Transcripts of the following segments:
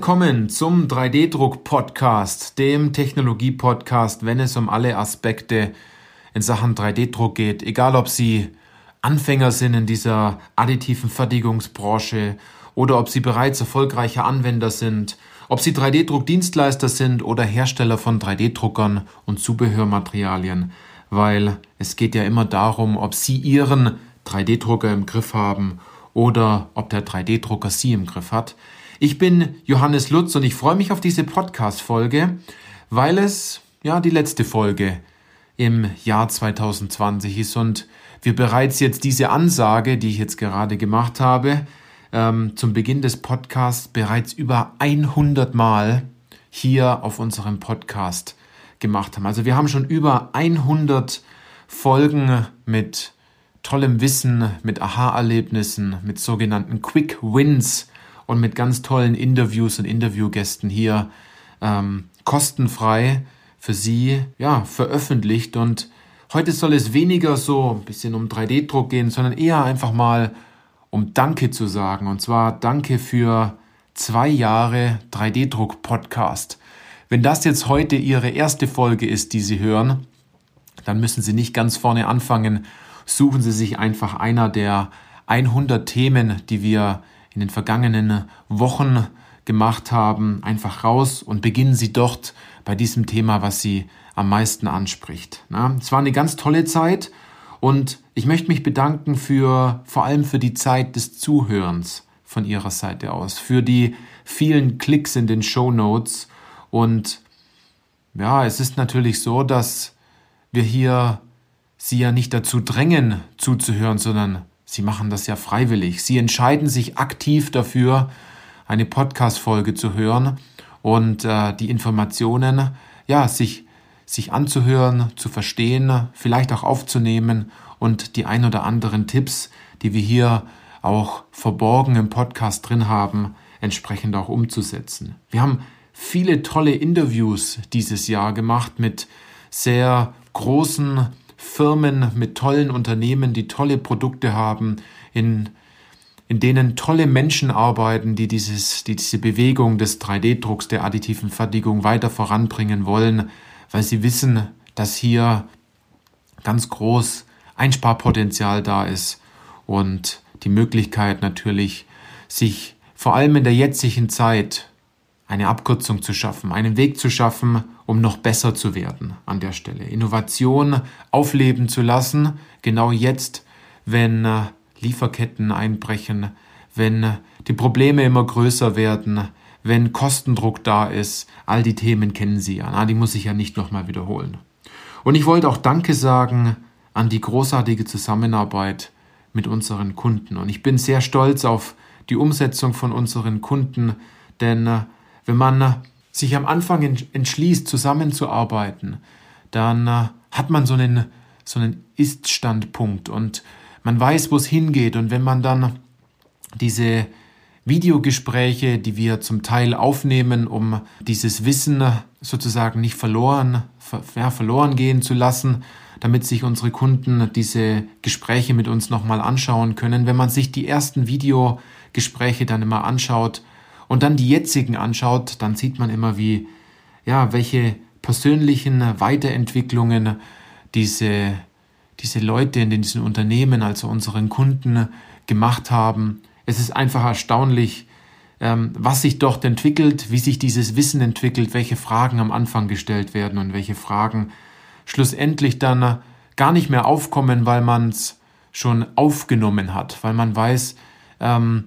Willkommen zum 3D-Druck-Podcast, dem Technologie-Podcast, wenn es um alle Aspekte in Sachen 3D-Druck geht, egal ob Sie Anfänger sind in dieser additiven Fertigungsbranche oder ob Sie bereits erfolgreiche Anwender sind, ob Sie 3D-Druck-Dienstleister sind oder Hersteller von 3D-Druckern und Zubehörmaterialien, weil es geht ja immer darum, ob Sie Ihren 3D-Drucker im Griff haben oder ob der 3D-Drucker Sie im Griff hat. Ich bin Johannes Lutz und ich freue mich auf diese Podcast-Folge, weil es ja die letzte Folge im Jahr 2020 ist und wir bereits jetzt diese Ansage, die ich jetzt gerade gemacht habe, ähm, zum Beginn des Podcasts bereits über 100 Mal hier auf unserem Podcast gemacht haben. Also wir haben schon über 100 Folgen mit tollem Wissen, mit Aha-Erlebnissen, mit sogenannten Quick Wins und mit ganz tollen Interviews und Interviewgästen hier ähm, kostenfrei für Sie ja, veröffentlicht. Und heute soll es weniger so ein bisschen um 3D-Druck gehen, sondern eher einfach mal um Danke zu sagen. Und zwar Danke für zwei Jahre 3D-Druck-Podcast. Wenn das jetzt heute Ihre erste Folge ist, die Sie hören, dann müssen Sie nicht ganz vorne anfangen. Suchen Sie sich einfach einer der 100 Themen, die wir in den vergangenen Wochen gemacht haben, einfach raus und beginnen Sie dort bei diesem Thema, was Sie am meisten anspricht. es war eine ganz tolle Zeit und ich möchte mich bedanken für vor allem für die Zeit des Zuhörens von Ihrer Seite aus, für die vielen Klicks in den Show Notes und ja, es ist natürlich so, dass wir hier Sie ja nicht dazu drängen, zuzuhören, sondern Sie machen das ja freiwillig. Sie entscheiden sich aktiv dafür, eine Podcast-Folge zu hören und äh, die Informationen, ja, sich, sich anzuhören, zu verstehen, vielleicht auch aufzunehmen und die ein oder anderen Tipps, die wir hier auch verborgen im Podcast drin haben, entsprechend auch umzusetzen. Wir haben viele tolle Interviews dieses Jahr gemacht mit sehr großen Firmen mit tollen Unternehmen, die tolle Produkte haben, in, in denen tolle Menschen arbeiten, die, dieses, die diese Bewegung des 3D-Drucks, der additiven Fertigung weiter voranbringen wollen, weil sie wissen, dass hier ganz groß Einsparpotenzial da ist und die Möglichkeit natürlich, sich vor allem in der jetzigen Zeit eine Abkürzung zu schaffen, einen Weg zu schaffen, um noch besser zu werden an der Stelle. Innovation aufleben zu lassen, genau jetzt, wenn äh, Lieferketten einbrechen, wenn äh, die Probleme immer größer werden, wenn Kostendruck da ist. All die Themen kennen Sie ja, na, die muss ich ja nicht nochmal wiederholen. Und ich wollte auch Danke sagen an die großartige Zusammenarbeit mit unseren Kunden. Und ich bin sehr stolz auf die Umsetzung von unseren Kunden, denn äh, wenn man sich am Anfang entschließt, zusammenzuarbeiten, dann äh, hat man so einen, so einen Ist-Standpunkt und man weiß, wo es hingeht. Und wenn man dann diese Videogespräche, die wir zum Teil aufnehmen, um dieses Wissen sozusagen nicht verloren, ja, verloren gehen zu lassen, damit sich unsere Kunden diese Gespräche mit uns nochmal anschauen können. Wenn man sich die ersten Videogespräche dann immer anschaut, und dann die jetzigen anschaut, dann sieht man immer, wie, ja, welche persönlichen Weiterentwicklungen diese, diese Leute in diesen Unternehmen, also unseren Kunden, gemacht haben. Es ist einfach erstaunlich, ähm, was sich dort entwickelt, wie sich dieses Wissen entwickelt, welche Fragen am Anfang gestellt werden und welche Fragen schlussendlich dann gar nicht mehr aufkommen, weil man es schon aufgenommen hat, weil man weiß, ähm,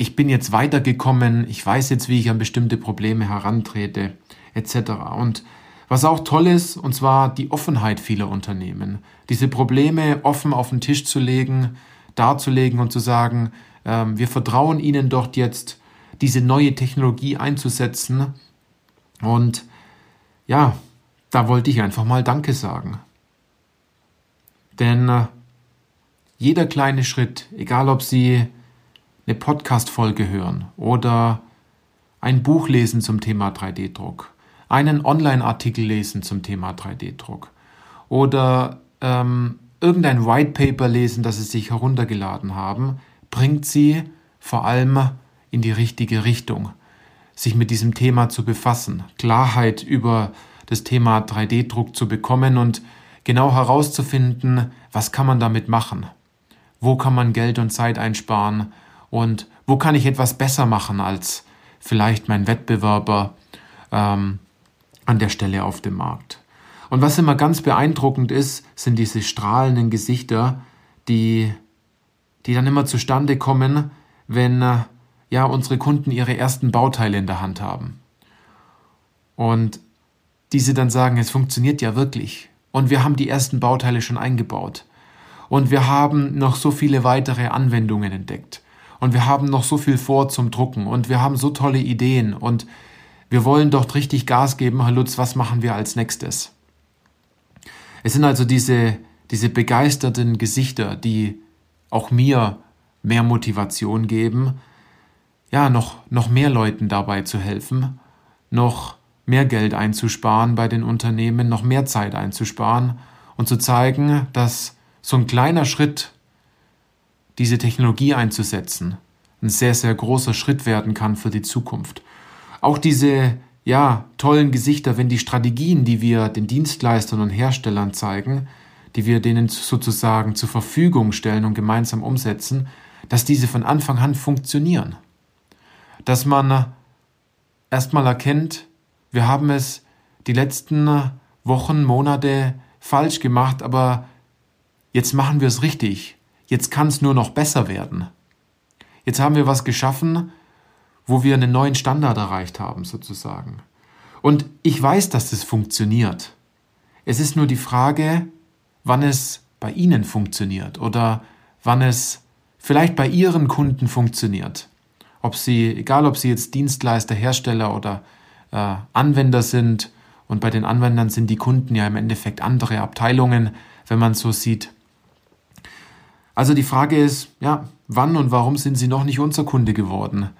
ich bin jetzt weitergekommen, ich weiß jetzt, wie ich an bestimmte Probleme herantrete, etc. Und was auch toll ist, und zwar die Offenheit vieler Unternehmen, diese Probleme offen auf den Tisch zu legen, darzulegen und zu sagen, äh, wir vertrauen Ihnen dort jetzt, diese neue Technologie einzusetzen. Und ja, da wollte ich einfach mal Danke sagen. Denn äh, jeder kleine Schritt, egal ob Sie eine Podcast-Folge hören oder ein Buch lesen zum Thema 3D-Druck, einen Online-Artikel lesen zum Thema 3D-Druck oder ähm, irgendein White Paper lesen, das Sie sich heruntergeladen haben, bringt Sie vor allem in die richtige Richtung, sich mit diesem Thema zu befassen, Klarheit über das Thema 3D-Druck zu bekommen und genau herauszufinden, was kann man damit machen, wo kann man Geld und Zeit einsparen und wo kann ich etwas besser machen als vielleicht mein Wettbewerber ähm, an der Stelle auf dem Markt. Und was immer ganz beeindruckend ist, sind diese strahlenden Gesichter, die, die dann immer zustande kommen, wenn äh, ja unsere Kunden ihre ersten Bauteile in der Hand haben. Und diese dann sagen, es funktioniert ja wirklich. Und wir haben die ersten Bauteile schon eingebaut. Und wir haben noch so viele weitere Anwendungen entdeckt. Und wir haben noch so viel vor zum Drucken. Und wir haben so tolle Ideen. Und wir wollen dort richtig Gas geben. Herr Lutz, was machen wir als nächstes? Es sind also diese, diese begeisterten Gesichter, die auch mir mehr Motivation geben, ja, noch, noch mehr Leuten dabei zu helfen, noch mehr Geld einzusparen bei den Unternehmen, noch mehr Zeit einzusparen und zu zeigen, dass so ein kleiner Schritt, diese Technologie einzusetzen, ein sehr, sehr großer Schritt werden kann für die Zukunft. Auch diese, ja, tollen Gesichter, wenn die Strategien, die wir den Dienstleistern und Herstellern zeigen, die wir denen sozusagen zur Verfügung stellen und gemeinsam umsetzen, dass diese von Anfang an funktionieren. Dass man erstmal erkennt, wir haben es die letzten Wochen, Monate falsch gemacht, aber jetzt machen wir es richtig. Jetzt kann es nur noch besser werden. Jetzt haben wir was geschaffen, wo wir einen neuen Standard erreicht haben, sozusagen. Und ich weiß, dass das funktioniert. Es ist nur die Frage, wann es bei Ihnen funktioniert oder wann es vielleicht bei Ihren Kunden funktioniert. Ob Sie, egal ob Sie jetzt Dienstleister, Hersteller oder äh, Anwender sind, und bei den Anwendern sind die Kunden ja im Endeffekt andere Abteilungen, wenn man so sieht. Also die Frage ist, ja, wann und warum sind Sie noch nicht unser Kunde geworden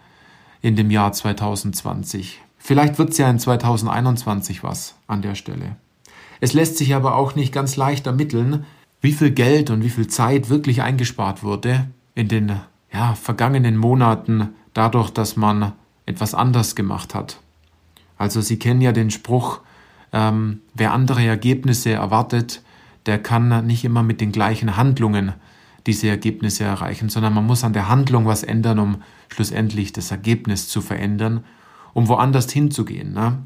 in dem Jahr 2020? Vielleicht wird es ja in 2021 was an der Stelle. Es lässt sich aber auch nicht ganz leicht ermitteln, wie viel Geld und wie viel Zeit wirklich eingespart wurde in den ja, vergangenen Monaten dadurch, dass man etwas anders gemacht hat. Also Sie kennen ja den Spruch, ähm, wer andere Ergebnisse erwartet, der kann nicht immer mit den gleichen Handlungen diese Ergebnisse erreichen, sondern man muss an der Handlung was ändern, um schlussendlich das Ergebnis zu verändern, um woanders hinzugehen. Ne?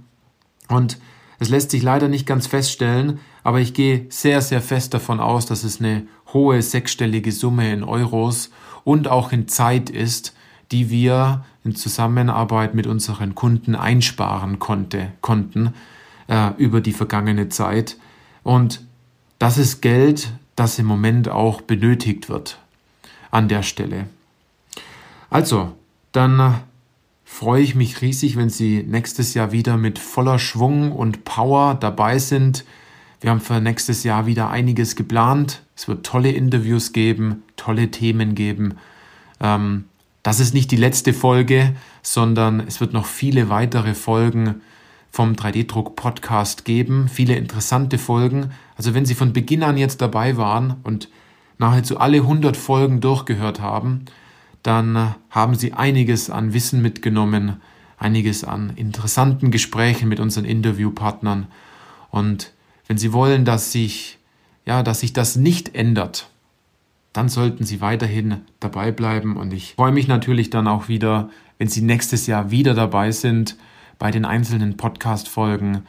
Und es lässt sich leider nicht ganz feststellen, aber ich gehe sehr, sehr fest davon aus, dass es eine hohe sechsstellige Summe in Euros und auch in Zeit ist, die wir in Zusammenarbeit mit unseren Kunden einsparen konnte, konnten äh, über die vergangene Zeit. Und das ist Geld, das im Moment auch benötigt wird an der Stelle. Also, dann freue ich mich riesig, wenn Sie nächstes Jahr wieder mit voller Schwung und Power dabei sind. Wir haben für nächstes Jahr wieder einiges geplant. Es wird tolle Interviews geben, tolle Themen geben. Ähm, das ist nicht die letzte Folge, sondern es wird noch viele weitere Folgen vom 3D-Druck-Podcast geben. Viele interessante Folgen. Also wenn Sie von Beginn an jetzt dabei waren und nahezu alle 100 Folgen durchgehört haben, dann äh, haben Sie einiges an Wissen mitgenommen, einiges an interessanten Gesprächen mit unseren Interviewpartnern. Und wenn Sie wollen, dass sich, ja, dass sich das nicht ändert, dann sollten Sie weiterhin dabei bleiben. Und ich freue mich natürlich dann auch wieder, wenn Sie nächstes Jahr wieder dabei sind bei den einzelnen Podcast-Folgen,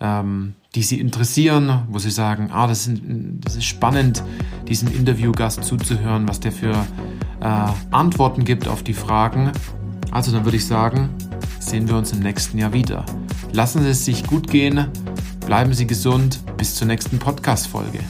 ähm, die Sie interessieren, wo Sie sagen, ah, das, sind, das ist spannend, diesem Interviewgast zuzuhören, was der für äh, Antworten gibt auf die Fragen. Also dann würde ich sagen, sehen wir uns im nächsten Jahr wieder. Lassen Sie es sich gut gehen, bleiben Sie gesund, bis zur nächsten Podcast-Folge.